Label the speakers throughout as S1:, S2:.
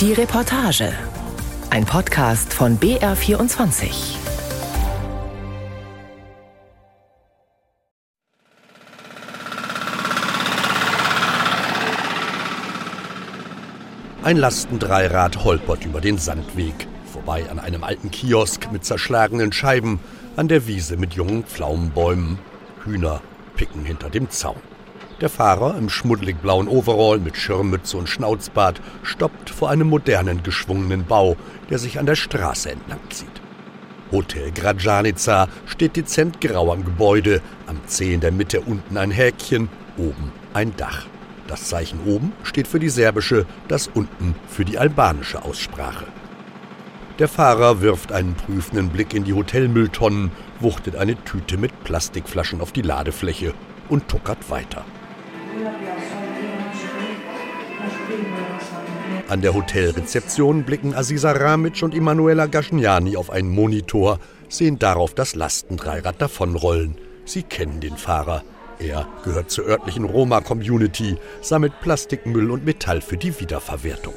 S1: Die Reportage. Ein Podcast von BR24.
S2: Ein Lastendreirad holpert über den Sandweg, vorbei an einem alten Kiosk mit zerschlagenen Scheiben, an der Wiese mit jungen Pflaumenbäumen. Hühner picken hinter dem Zaun. Der Fahrer im schmuddelig blauen Overall mit Schirmmütze und Schnauzbart stoppt vor einem modernen geschwungenen Bau, der sich an der Straße entlang zieht. Hotel Grajanica steht dezent grau am Gebäude, am C in der Mitte unten ein Häkchen, oben ein Dach. Das Zeichen oben steht für die serbische, das unten für die albanische Aussprache. Der Fahrer wirft einen prüfenden Blick in die Hotelmülltonnen, wuchtet eine Tüte mit Plastikflaschen auf die Ladefläche und tuckert weiter. An der Hotelrezeption blicken Aziza Ramic und Emanuela Gaschniani auf einen Monitor, sehen darauf das Lastendreirad davonrollen. Sie kennen den Fahrer. Er gehört zur örtlichen Roma-Community, sammelt Plastikmüll und Metall für die Wiederverwertung.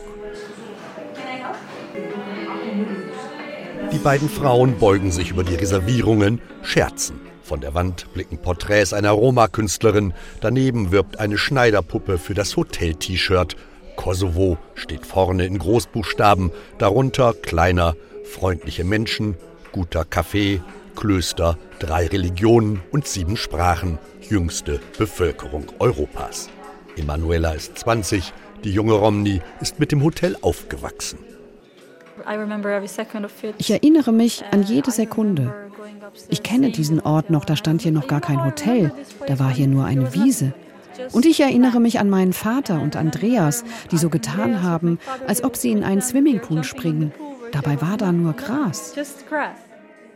S2: Die beiden Frauen beugen sich über die Reservierungen, scherzen. Von der Wand blicken Porträts einer Roma-Künstlerin, daneben wirbt eine Schneiderpuppe für das Hotel-T-Shirt. Kosovo steht vorne in Großbuchstaben, darunter kleiner, freundliche Menschen, guter Kaffee, Klöster, drei Religionen und sieben Sprachen, jüngste Bevölkerung Europas. Emanuela ist 20, die junge Romney ist mit dem Hotel aufgewachsen.
S3: Ich erinnere mich an jede Sekunde. Ich kenne diesen Ort noch, da stand hier noch gar kein Hotel, da war hier nur eine Wiese. Und ich erinnere mich an meinen Vater und Andreas, die so getan haben, als ob sie in einen Swimmingpool springen. Dabei war da nur Gras.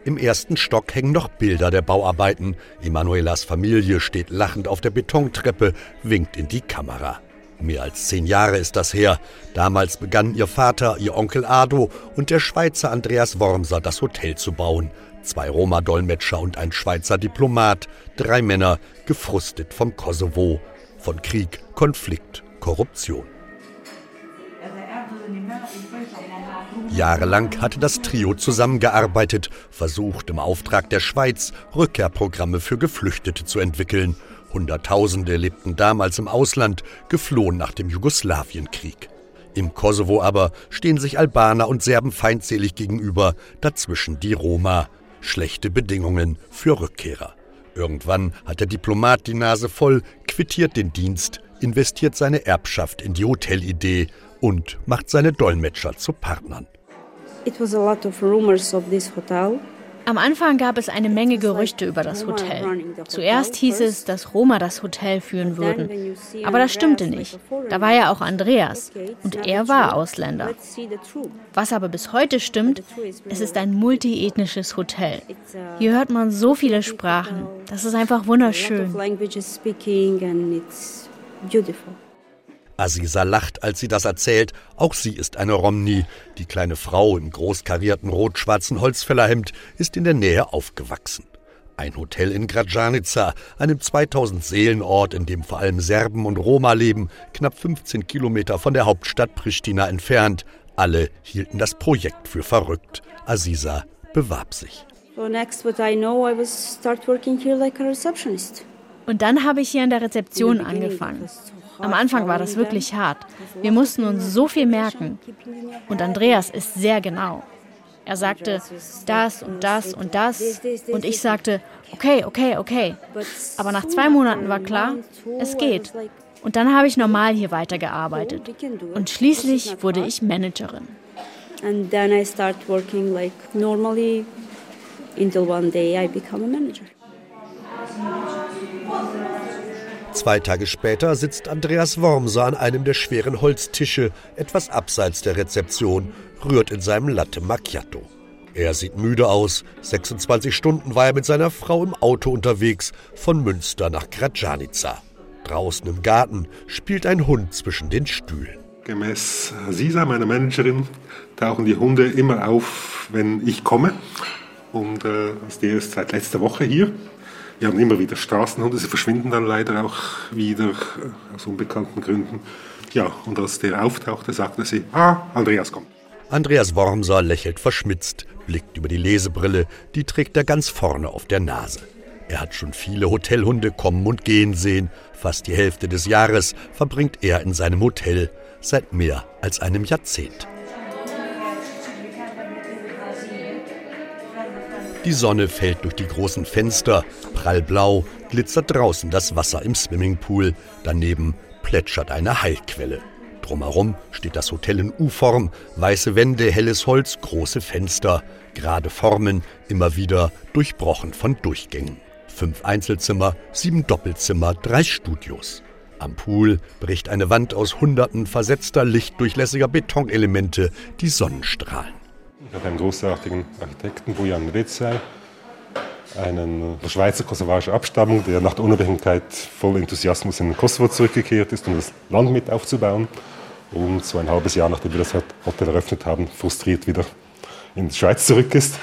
S2: Im ersten Stock hängen noch Bilder der Bauarbeiten. Emanuelas Familie steht lachend auf der Betontreppe, winkt in die Kamera. Mehr als zehn Jahre ist das her. Damals begannen ihr Vater, ihr Onkel Ado und der Schweizer Andreas Wormser das Hotel zu bauen zwei Roma-Dolmetscher und ein Schweizer Diplomat, drei Männer, gefrustet vom Kosovo, von Krieg, Konflikt, Korruption. Jahrelang hatte das Trio zusammengearbeitet, versucht im Auftrag der Schweiz Rückkehrprogramme für Geflüchtete zu entwickeln. Hunderttausende lebten damals im Ausland, geflohen nach dem Jugoslawienkrieg. Im Kosovo aber stehen sich Albaner und Serben feindselig gegenüber, dazwischen die Roma schlechte Bedingungen für Rückkehrer. Irgendwann hat der Diplomat die Nase voll, quittiert den Dienst, investiert seine Erbschaft in die Hotelidee und macht seine Dolmetscher zu Partnern.
S4: It was a lot of rumors of this hotel.
S5: Am Anfang gab es eine Menge Gerüchte über das Hotel. Zuerst hieß es, dass Roma das Hotel führen würden. Aber das stimmte nicht. Da war ja auch Andreas. Und er war Ausländer. Was aber bis heute stimmt, es ist ein multiethnisches Hotel. Hier hört man so viele Sprachen. Das ist einfach wunderschön.
S2: Aziza lacht, als sie das erzählt. Auch sie ist eine Romni. Die kleine Frau im großkarierten rot-schwarzen Holzfällerhemd ist in der Nähe aufgewachsen. Ein Hotel in Grajanica, einem 2000 Seelenort, in dem vor allem Serben und Roma leben, knapp 15 Kilometer von der Hauptstadt Pristina entfernt. Alle hielten das Projekt für verrückt. Aziza bewarb sich.
S5: Und dann habe ich hier an der Rezeption angefangen. Am Anfang war das wirklich hart. Wir mussten uns so viel merken. Und Andreas ist sehr genau. Er sagte das und das und das. Und ich sagte, okay, okay, okay. Aber nach zwei Monaten war klar, es geht. Und dann habe ich normal hier weitergearbeitet. Und schließlich wurde ich Managerin. And then I start working like normally
S2: until one day I become a manager. Zwei Tage später sitzt Andreas Wormser an einem der schweren Holztische, etwas abseits der Rezeption, rührt in seinem Latte Macchiato. Er sieht müde aus. 26 Stunden war er mit seiner Frau im Auto unterwegs, von Münster nach Grajanica. Draußen im Garten spielt ein Hund zwischen den Stühlen.
S6: Gemäß Sisa, meiner Managerin, tauchen die Hunde immer auf, wenn ich komme. Und äh, die ist seit letzter Woche hier. Wir haben immer wieder Straßenhunde, sie verschwinden dann leider auch wieder äh, aus unbekannten Gründen. Ja, und als der auftauchte, sagte sie, ah, Andreas kommt.
S2: Andreas Wormser lächelt verschmitzt, blickt über die Lesebrille, die trägt er ganz vorne auf der Nase. Er hat schon viele Hotelhunde kommen und gehen sehen. Fast die Hälfte des Jahres verbringt er in seinem Hotel, seit mehr als einem Jahrzehnt. Die Sonne fällt durch die großen Fenster, prallblau glitzert draußen das Wasser im Swimmingpool, daneben plätschert eine Heilquelle. Drumherum steht das Hotel in U-Form, weiße Wände, helles Holz, große Fenster, gerade Formen, immer wieder durchbrochen von Durchgängen. Fünf Einzelzimmer, sieben Doppelzimmer, drei Studios. Am Pool bricht eine Wand aus hunderten versetzter, lichtdurchlässiger Betonelemente die Sonnenstrahlen.
S6: Habe einen großartigen Architekten, Bojan Rezai, einen Schweizer kosovarischer Abstammung, der nach der Unabhängigkeit voll Enthusiasmus in Kosovo zurückgekehrt ist, um das Land mit aufzubauen und so ein halbes Jahr nachdem wir das Hotel eröffnet haben, frustriert wieder in die Schweiz zurück ist.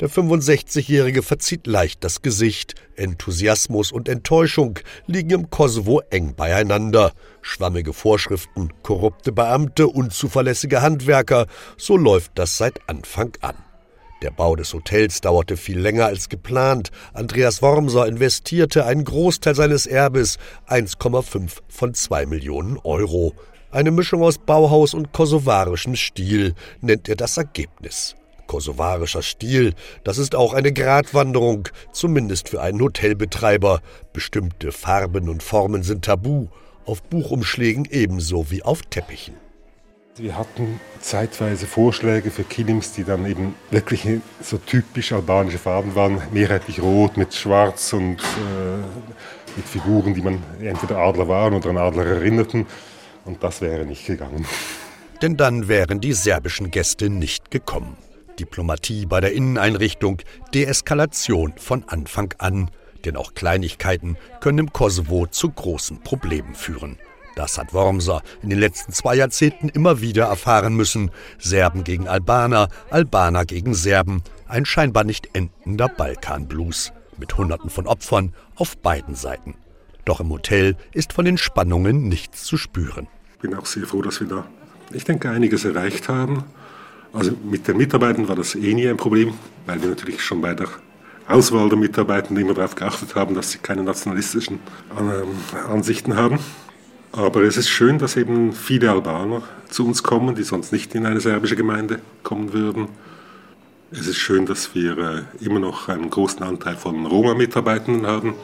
S2: Der 65-Jährige verzieht leicht das Gesicht. Enthusiasmus und Enttäuschung liegen im Kosovo eng beieinander. Schwammige Vorschriften, korrupte Beamte, unzuverlässige Handwerker, so läuft das seit Anfang an. Der Bau des Hotels dauerte viel länger als geplant. Andreas Wormser investierte einen Großteil seines Erbes, 1,5 von 2 Millionen Euro. Eine Mischung aus Bauhaus und kosovarischem Stil nennt er das Ergebnis. Kosovarischer Stil, das ist auch eine Gratwanderung, zumindest für einen Hotelbetreiber. Bestimmte Farben und Formen sind tabu, auf Buchumschlägen ebenso wie auf Teppichen.
S6: Wir hatten zeitweise Vorschläge für Kilims, die dann eben wirklich so typisch albanische Farben waren, mehrheitlich rot mit schwarz und äh, mit Figuren, die man entweder Adler waren oder an Adler erinnerten. Und das wäre nicht gegangen.
S2: Denn dann wären die serbischen Gäste nicht gekommen. Diplomatie bei der Inneneinrichtung, Deeskalation von Anfang an. Denn auch Kleinigkeiten können im Kosovo zu großen Problemen führen. Das hat Wormser in den letzten zwei Jahrzehnten immer wieder erfahren müssen. Serben gegen Albaner, Albaner gegen Serben. Ein scheinbar nicht endender Balkanblues. Mit Hunderten von Opfern auf beiden Seiten. Doch im Hotel ist von den Spannungen nichts zu spüren.
S6: Ich bin auch sehr froh, dass wir da, ich denke, einiges erreicht haben. Also mit den Mitarbeitern war das eh nie ein Problem, weil wir natürlich schon bei der Auswahl der Mitarbeitenden immer darauf geachtet haben, dass sie keine nationalistischen ähm, Ansichten haben. Aber es ist schön, dass eben viele Albaner zu uns kommen, die sonst nicht in eine serbische Gemeinde kommen würden. Es ist schön, dass wir äh, immer noch einen großen Anteil von Roma-Mitarbeitenden haben.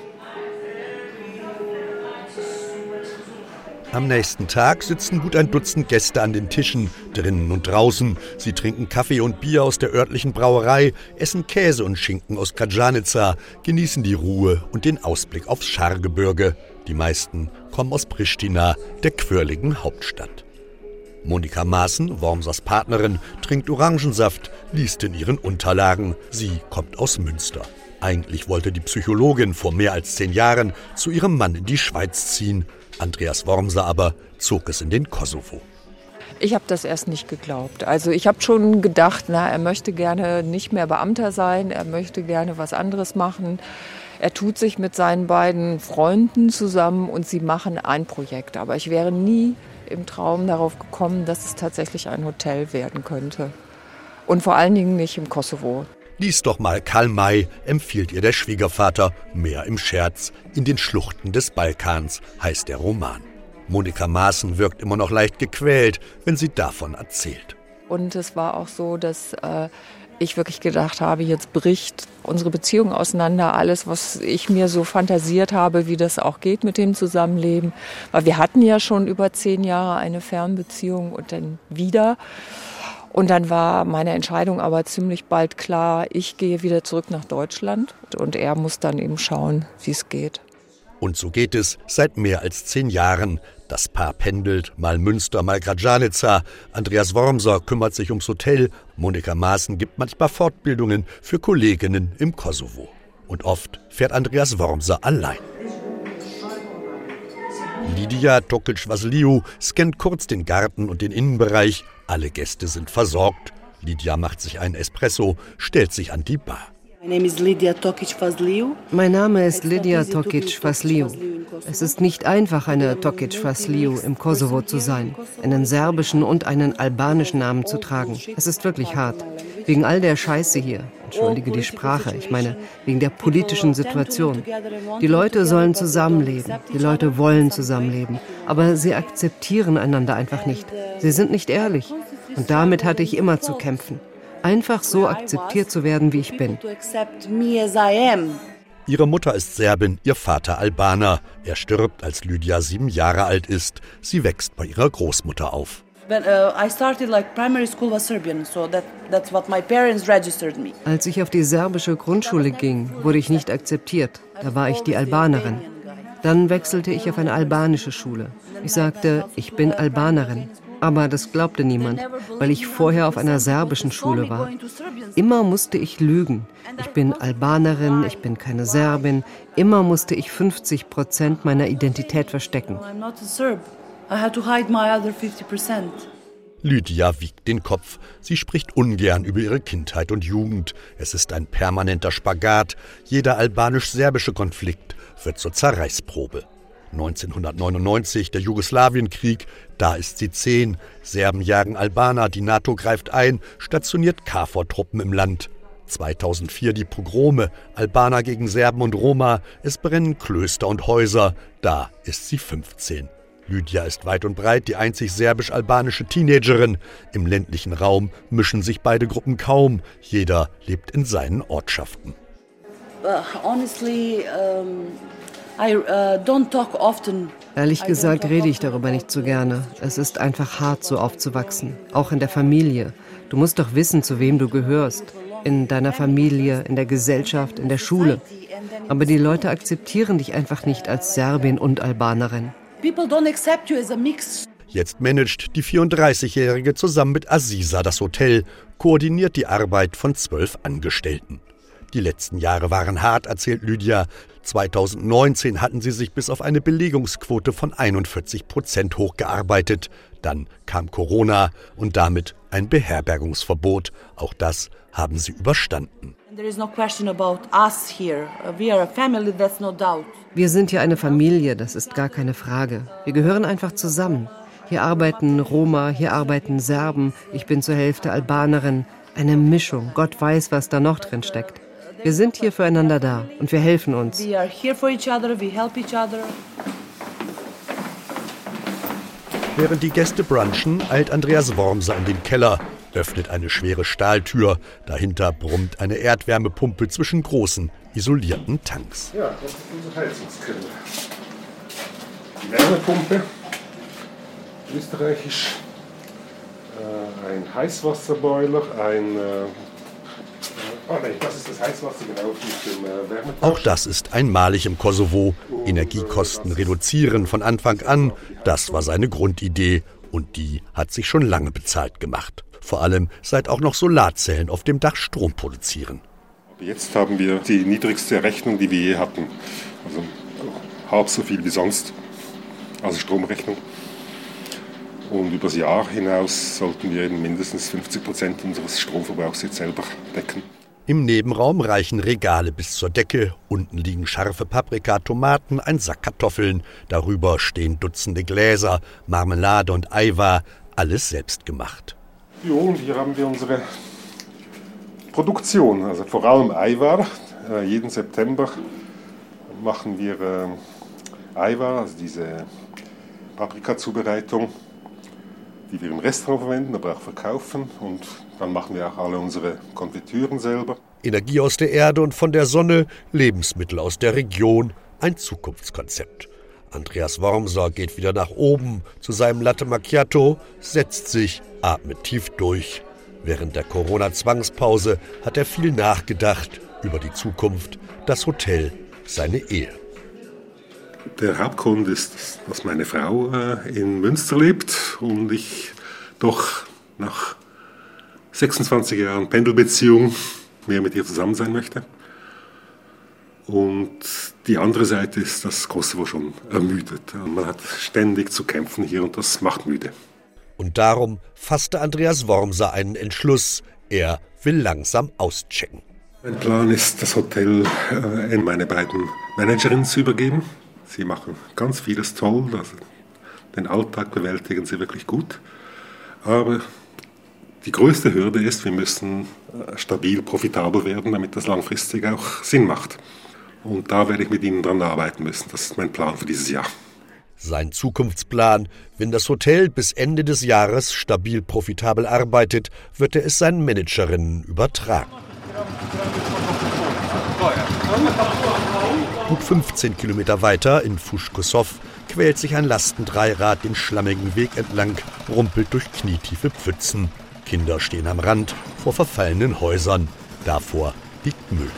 S2: Am nächsten Tag sitzen gut ein Dutzend Gäste an den Tischen, drinnen und draußen. Sie trinken Kaffee und Bier aus der örtlichen Brauerei, essen Käse und Schinken aus Kajanica, genießen die Ruhe und den Ausblick aufs Schargebirge. Die meisten kommen aus Pristina, der quirligen Hauptstadt. Monika Maaßen, Wormsers Partnerin, trinkt Orangensaft, liest in ihren Unterlagen. Sie kommt aus Münster. Eigentlich wollte die Psychologin vor mehr als zehn Jahren zu ihrem Mann in die Schweiz ziehen. Andreas Wormser aber zog es in den Kosovo.
S7: Ich habe das erst nicht geglaubt. Also ich habe schon gedacht, na, er möchte gerne nicht mehr Beamter sein, er möchte gerne was anderes machen. Er tut sich mit seinen beiden Freunden zusammen und sie machen ein Projekt. Aber ich wäre nie im Traum darauf gekommen, dass es tatsächlich ein Hotel werden könnte. Und vor allen Dingen nicht im Kosovo.
S2: Lies doch mal Karl May, empfiehlt ihr der Schwiegervater, mehr im Scherz. In den Schluchten des Balkans heißt der Roman. Monika Maaßen wirkt immer noch leicht gequält, wenn sie davon erzählt.
S7: Und es war auch so, dass äh, ich wirklich gedacht habe, jetzt bricht unsere Beziehung auseinander, alles, was ich mir so fantasiert habe, wie das auch geht mit dem Zusammenleben. Weil wir hatten ja schon über zehn Jahre eine Fernbeziehung und dann wieder. Und dann war meine Entscheidung aber ziemlich bald klar, ich gehe wieder zurück nach Deutschland und er muss dann eben schauen, wie es geht.
S2: Und so geht es seit mehr als zehn Jahren. Das Paar pendelt, mal Münster, mal Grajanica. Andreas Wormser kümmert sich ums Hotel. Monika Maaßen gibt manchmal Fortbildungen für Kolleginnen im Kosovo. Und oft fährt Andreas Wormser allein. Lydia Tokic-Vasiliou scannt kurz den Garten und den Innenbereich. Alle Gäste sind versorgt. Lydia macht sich einen Espresso, stellt sich an die Bar.
S8: Mein Name ist Lydia Tokic-Fasliu. Es ist nicht einfach, eine Tokic-Fasliu im Kosovo zu sein, einen serbischen und einen albanischen Namen zu tragen. Es ist wirklich hart. Wegen all der Scheiße hier. Entschuldige die Sprache. Ich meine, wegen der politischen Situation. Die Leute sollen zusammenleben. Die Leute wollen zusammenleben. Aber sie akzeptieren einander einfach nicht. Sie sind nicht ehrlich. Und damit hatte ich immer zu kämpfen. Einfach so akzeptiert zu werden, wie ich bin.
S2: Ihre Mutter ist Serbin, ihr Vater Albaner. Er stirbt, als Lydia sieben Jahre alt ist. Sie wächst bei ihrer Großmutter auf.
S8: Uh, als ich auf die serbische Grundschule ging, wurde ich nicht akzeptiert. Da war ich die Albanerin. Dann wechselte ich auf eine albanische Schule. Ich sagte, ich bin Albanerin. Aber das glaubte niemand, weil ich vorher auf einer serbischen Schule war. Immer musste ich lügen. Ich bin Albanerin, ich bin keine Serbin. Immer musste ich 50 Prozent meiner Identität verstecken.
S2: Lydia wiegt den Kopf. Sie spricht ungern über ihre Kindheit und Jugend. Es ist ein permanenter Spagat. Jeder albanisch-serbische Konflikt wird zur Zerreißprobe. 1999 der Jugoslawienkrieg, da ist sie zehn. Serben jagen Albaner, die NATO greift ein, stationiert KFOR-Truppen im Land. 2004 die Pogrome, Albaner gegen Serben und Roma, es brennen Klöster und Häuser, da ist sie 15. Lydia ist weit und breit die einzig serbisch-albanische Teenagerin. Im ländlichen Raum mischen sich beide Gruppen kaum. Jeder lebt in seinen Ortschaften. Honestly,
S8: um, I uh, don't talk often. Ehrlich gesagt rede ich darüber nicht so gerne. Es ist einfach hart, so aufzuwachsen. Auch in der Familie. Du musst doch wissen, zu wem du gehörst. In deiner Familie, in der Gesellschaft, in der Schule. Aber die Leute akzeptieren dich einfach nicht als Serbin und Albanerin.
S2: Jetzt managt die 34-Jährige zusammen mit Aziza das Hotel, koordiniert die Arbeit von zwölf Angestellten. Die letzten Jahre waren hart, erzählt Lydia. 2019 hatten sie sich bis auf eine Belegungsquote von 41 Prozent hochgearbeitet. Dann kam Corona und damit ein Beherbergungsverbot. Auch das haben sie überstanden.
S8: Wir sind hier eine Familie, das ist gar keine Frage. Wir gehören einfach zusammen. Hier arbeiten Roma, hier arbeiten Serben, ich bin zur Hälfte Albanerin. Eine Mischung, Gott weiß, was da noch drin steckt. Wir sind hier füreinander da und wir helfen uns.
S2: Während die Gäste brunchen, eilt Andreas Wormser in den Keller öffnet eine schwere Stahltür. Dahinter brummt eine Erdwärmepumpe zwischen großen, isolierten Tanks.
S6: Ja, das ist unser Heizungskeller. Die Wärmepumpe, österreichisch, äh, ein Heißwasserboiler, ein äh,
S2: Auch das ist einmalig im Kosovo. Energiekosten reduzieren von Anfang an. Das war seine Grundidee und die hat sich schon lange bezahlt gemacht. Vor allem seit auch noch Solarzellen auf dem Dach Strom produzieren.
S6: Jetzt haben wir die niedrigste Rechnung, die wir je hatten. Also halb so viel wie sonst. Also Stromrechnung. Und über das Jahr hinaus sollten wir mindestens 50 Prozent unseres Stromverbrauchs jetzt selber decken.
S2: Im Nebenraum reichen Regale bis zur Decke. Unten liegen scharfe Paprika, Tomaten, ein Sack Kartoffeln. Darüber stehen Dutzende Gläser, Marmelade und Eiwar. Alles selbst gemacht.
S6: Und hier haben wir unsere Produktion, also vor allem Eiwar. Äh, jeden September machen wir äh, Eiwar, also diese Paprika-Zubereitung, die wir im Restaurant verwenden, aber auch verkaufen. Und dann machen wir auch alle unsere Konfitüren selber.
S2: Energie aus der Erde und von der Sonne, Lebensmittel aus der Region, ein Zukunftskonzept. Andreas Wormser geht wieder nach oben zu seinem Latte Macchiato, setzt sich, atmet tief durch. Während der Corona-Zwangspause hat er viel nachgedacht über die Zukunft, das Hotel, seine Ehe.
S6: Der Hauptgrund ist, dass meine Frau äh, in Münster lebt und ich doch nach 26 Jahren Pendelbeziehung mehr mit ihr zusammen sein möchte. Und die andere Seite ist, dass Kosovo schon ermüdet. Man hat ständig zu kämpfen hier und das macht müde.
S2: Und darum fasste Andreas Wormser einen Entschluss. Er will langsam auschecken.
S6: Mein Plan ist, das Hotel äh, in meine beiden Managerinnen zu übergeben. Sie machen ganz vieles toll, also den Alltag bewältigen sie wirklich gut. Aber die größte Hürde ist, wir müssen äh, stabil profitabel werden, damit das langfristig auch Sinn macht. Und da werde ich mit Ihnen dran arbeiten müssen. Das ist mein Plan für dieses Jahr.
S2: Sein Zukunftsplan, wenn das Hotel bis Ende des Jahres stabil profitabel arbeitet, wird er es seinen Managerinnen übertragen. Gut 15 Kilometer weiter in Fuschkosow quält sich ein Lastendreirad den schlammigen Weg entlang, rumpelt durch knietiefe Pfützen. Kinder stehen am Rand vor verfallenen Häusern. Davor liegt Müll.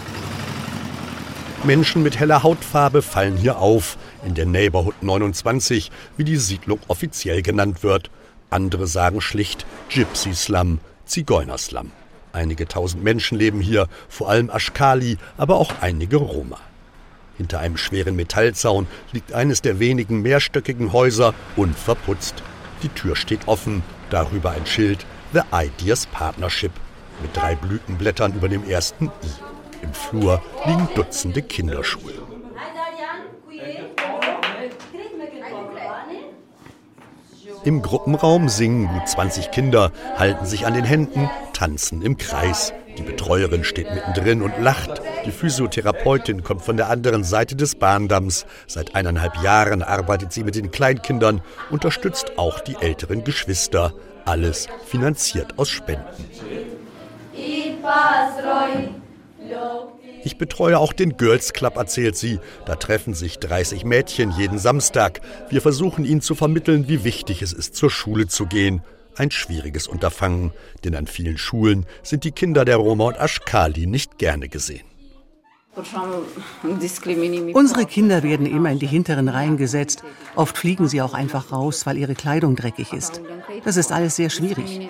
S2: Menschen mit heller Hautfarbe fallen hier auf, in der Neighborhood 29, wie die Siedlung offiziell genannt wird. Andere sagen schlicht Gypsy Slum, Zigeunerslum. Einige tausend Menschen leben hier, vor allem Aschkali, aber auch einige Roma. Hinter einem schweren Metallzaun liegt eines der wenigen mehrstöckigen Häuser unverputzt. Die Tür steht offen, darüber ein Schild The Ideas Partnership mit drei Blütenblättern über dem ersten I. Im Flur liegen Dutzende Kinderschuhe. Im Gruppenraum singen gut 20 Kinder, halten sich an den Händen, tanzen im Kreis. Die Betreuerin steht mittendrin und lacht. Die Physiotherapeutin kommt von der anderen Seite des Bahndamms. Seit eineinhalb Jahren arbeitet sie mit den Kleinkindern, unterstützt auch die älteren Geschwister. Alles finanziert aus Spenden. Ich betreue auch den Girls Club, erzählt sie. Da treffen sich 30 Mädchen jeden Samstag. Wir versuchen ihnen zu vermitteln, wie wichtig es ist, zur Schule zu gehen. Ein schwieriges Unterfangen, denn an vielen Schulen sind die Kinder der Roma und Aschkali nicht gerne gesehen.
S9: Unsere Kinder werden immer in die hinteren Reihen gesetzt. Oft fliegen sie auch einfach raus, weil ihre Kleidung dreckig ist. Das ist alles sehr schwierig.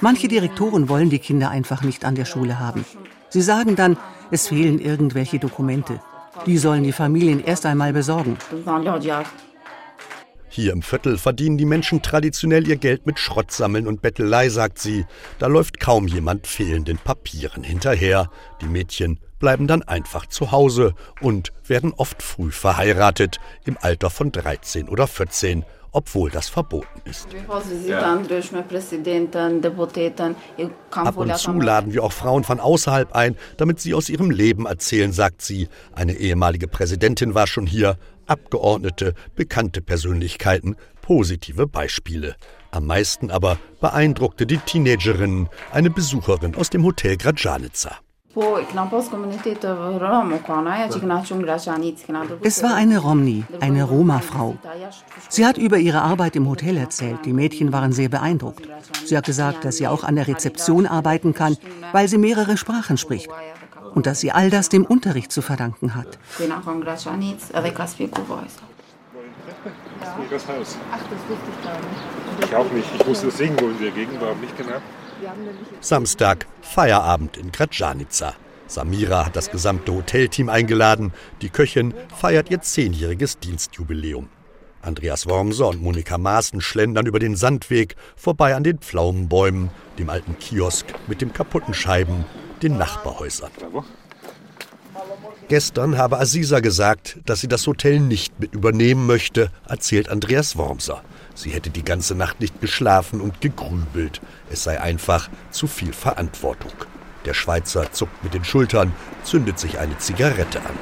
S9: Manche Direktoren wollen die Kinder einfach nicht an der Schule haben. Sie sagen dann, es fehlen irgendwelche Dokumente. Die sollen die Familien erst einmal besorgen.
S2: Hier im Viertel verdienen die Menschen traditionell ihr Geld mit Schrottsammeln und Bettelei, sagt sie. Da läuft kaum jemand fehlenden Papieren hinterher. Die Mädchen bleiben dann einfach zu Hause und werden oft früh verheiratet, im Alter von 13 oder 14 obwohl das verboten ist. Ab und zu laden wir auch Frauen von außerhalb ein, damit sie aus ihrem Leben erzählen, sagt sie. Eine ehemalige Präsidentin war schon hier, Abgeordnete, bekannte Persönlichkeiten, positive Beispiele. Am meisten aber beeindruckte die Teenagerin, eine Besucherin aus dem Hotel Grajanica.
S9: Es war eine Romni, eine Roma-Frau. Sie hat über ihre Arbeit im Hotel erzählt. Die Mädchen waren sehr beeindruckt. Sie hat gesagt, dass sie auch an der Rezeption arbeiten kann, weil sie mehrere Sprachen spricht. Und dass sie all das dem Unterricht zu verdanken hat.
S6: Das das das wusste ich gar nicht. Ich auch nicht. Ich wusste singen, wo in der Gegend war, nicht genau.
S2: Samstag, Feierabend in Grajanica. Samira hat das gesamte Hotelteam eingeladen. Die Köchin feiert ihr zehnjähriges Dienstjubiläum. Andreas Wormser und Monika Maaßen schlendern über den Sandweg vorbei an den Pflaumenbäumen, dem alten Kiosk mit den kaputten Scheiben, den Nachbarhäusern. Gestern habe Aziza gesagt, dass sie das Hotel nicht mit übernehmen möchte, erzählt Andreas Wormser. Sie hätte die ganze Nacht nicht geschlafen und gegrübelt. Es sei einfach zu viel Verantwortung. Der Schweizer zuckt mit den Schultern, zündet sich eine Zigarette an.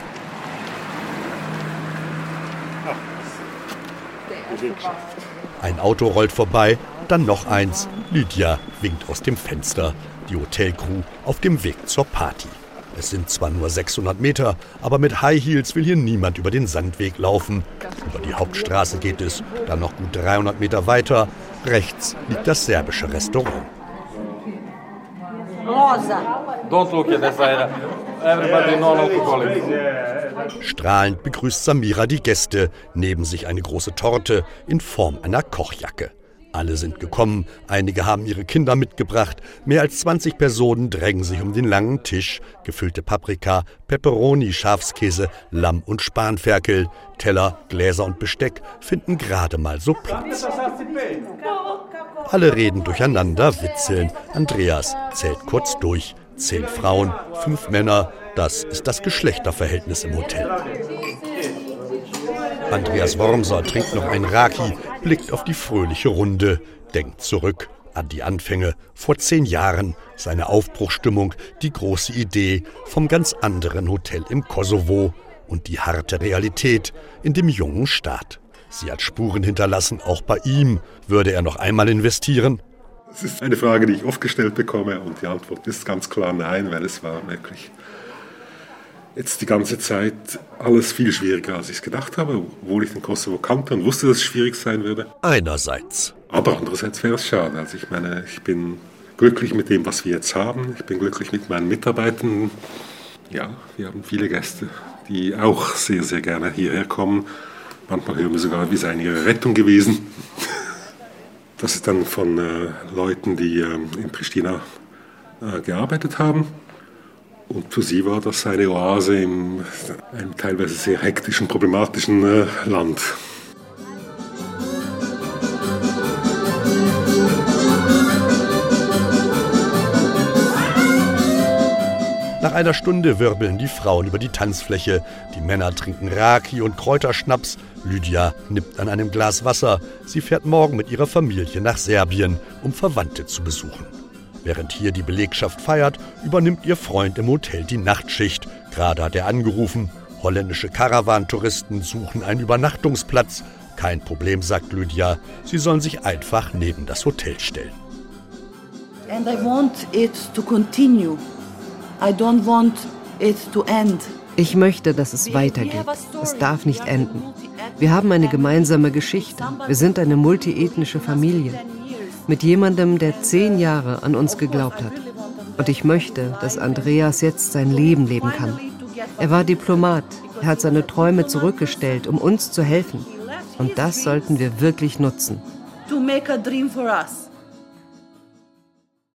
S2: Ein Auto rollt vorbei, dann noch eins. Lydia winkt aus dem Fenster. Die Hotelcrew auf dem Weg zur Party. Es sind zwar nur 600 Meter, aber mit High Heels will hier niemand über den Sandweg laufen. Über die Hauptstraße geht es, dann noch gut 300 Meter weiter. Rechts liegt das serbische Restaurant. Don't look at that Everybody non-alcoholic. Strahlend begrüßt Samira die Gäste, neben sich eine große Torte in Form einer Kochjacke. Alle sind gekommen, einige haben ihre Kinder mitgebracht, mehr als 20 Personen drängen sich um den langen Tisch, gefüllte Paprika, Peperoni, Schafskäse, Lamm und Spanferkel, Teller, Gläser und Besteck finden gerade mal so Platz. Alle reden durcheinander, witzeln. Andreas zählt kurz durch. Zehn Frauen, fünf Männer, das ist das Geschlechterverhältnis im Hotel. Andreas Wormser trinkt noch ein Raki, blickt auf die fröhliche Runde, denkt zurück an die Anfänge vor zehn Jahren, seine Aufbruchstimmung, die große Idee vom ganz anderen Hotel im Kosovo und die harte Realität in dem jungen Staat. Sie hat Spuren hinterlassen, auch bei ihm. Würde er noch einmal investieren?
S6: Das ist eine Frage, die ich oft gestellt bekomme und die Antwort ist ganz klar nein, weil es war wirklich jetzt die ganze Zeit alles viel schwieriger, als ich es gedacht habe, obwohl ich den Kosovo kannte und wusste, dass es schwierig sein würde.
S2: Einerseits.
S6: Aber andererseits wäre es schade. Also ich meine, ich bin glücklich mit dem, was wir jetzt haben. Ich bin glücklich mit meinen Mitarbeitern. Ja, wir haben viele Gäste, die auch sehr, sehr gerne hierher kommen. Manchmal hören wir sogar, wir seien ihre Rettung gewesen. Das ist dann von äh, Leuten, die äh, in Pristina äh, gearbeitet haben. Und für sie war das eine Oase in einem teilweise sehr hektischen, problematischen äh, Land.
S2: Nach einer Stunde wirbeln die Frauen über die Tanzfläche, die Männer trinken Raki und Kräuterschnaps, Lydia nippt an einem Glas Wasser, sie fährt morgen mit ihrer Familie nach Serbien, um Verwandte zu besuchen. Während hier die Belegschaft feiert, übernimmt ihr Freund im Hotel die Nachtschicht. Gerade hat er angerufen. Holländische Karawantouristen suchen einen Übernachtungsplatz. Kein Problem, sagt Lydia. Sie sollen sich einfach neben das Hotel stellen.
S10: And I want it to continue. I don't want it to end.
S8: Ich möchte, dass es weitergeht. Es darf nicht enden. Wir haben eine gemeinsame Geschichte. Wir sind eine multiethnische Familie. Mit jemandem, der zehn Jahre an uns geglaubt hat. Und ich möchte, dass Andreas jetzt sein Leben leben kann. Er war Diplomat. Er hat seine Träume zurückgestellt, um uns zu helfen. Und das sollten wir wirklich nutzen.
S10: To make a dream for us.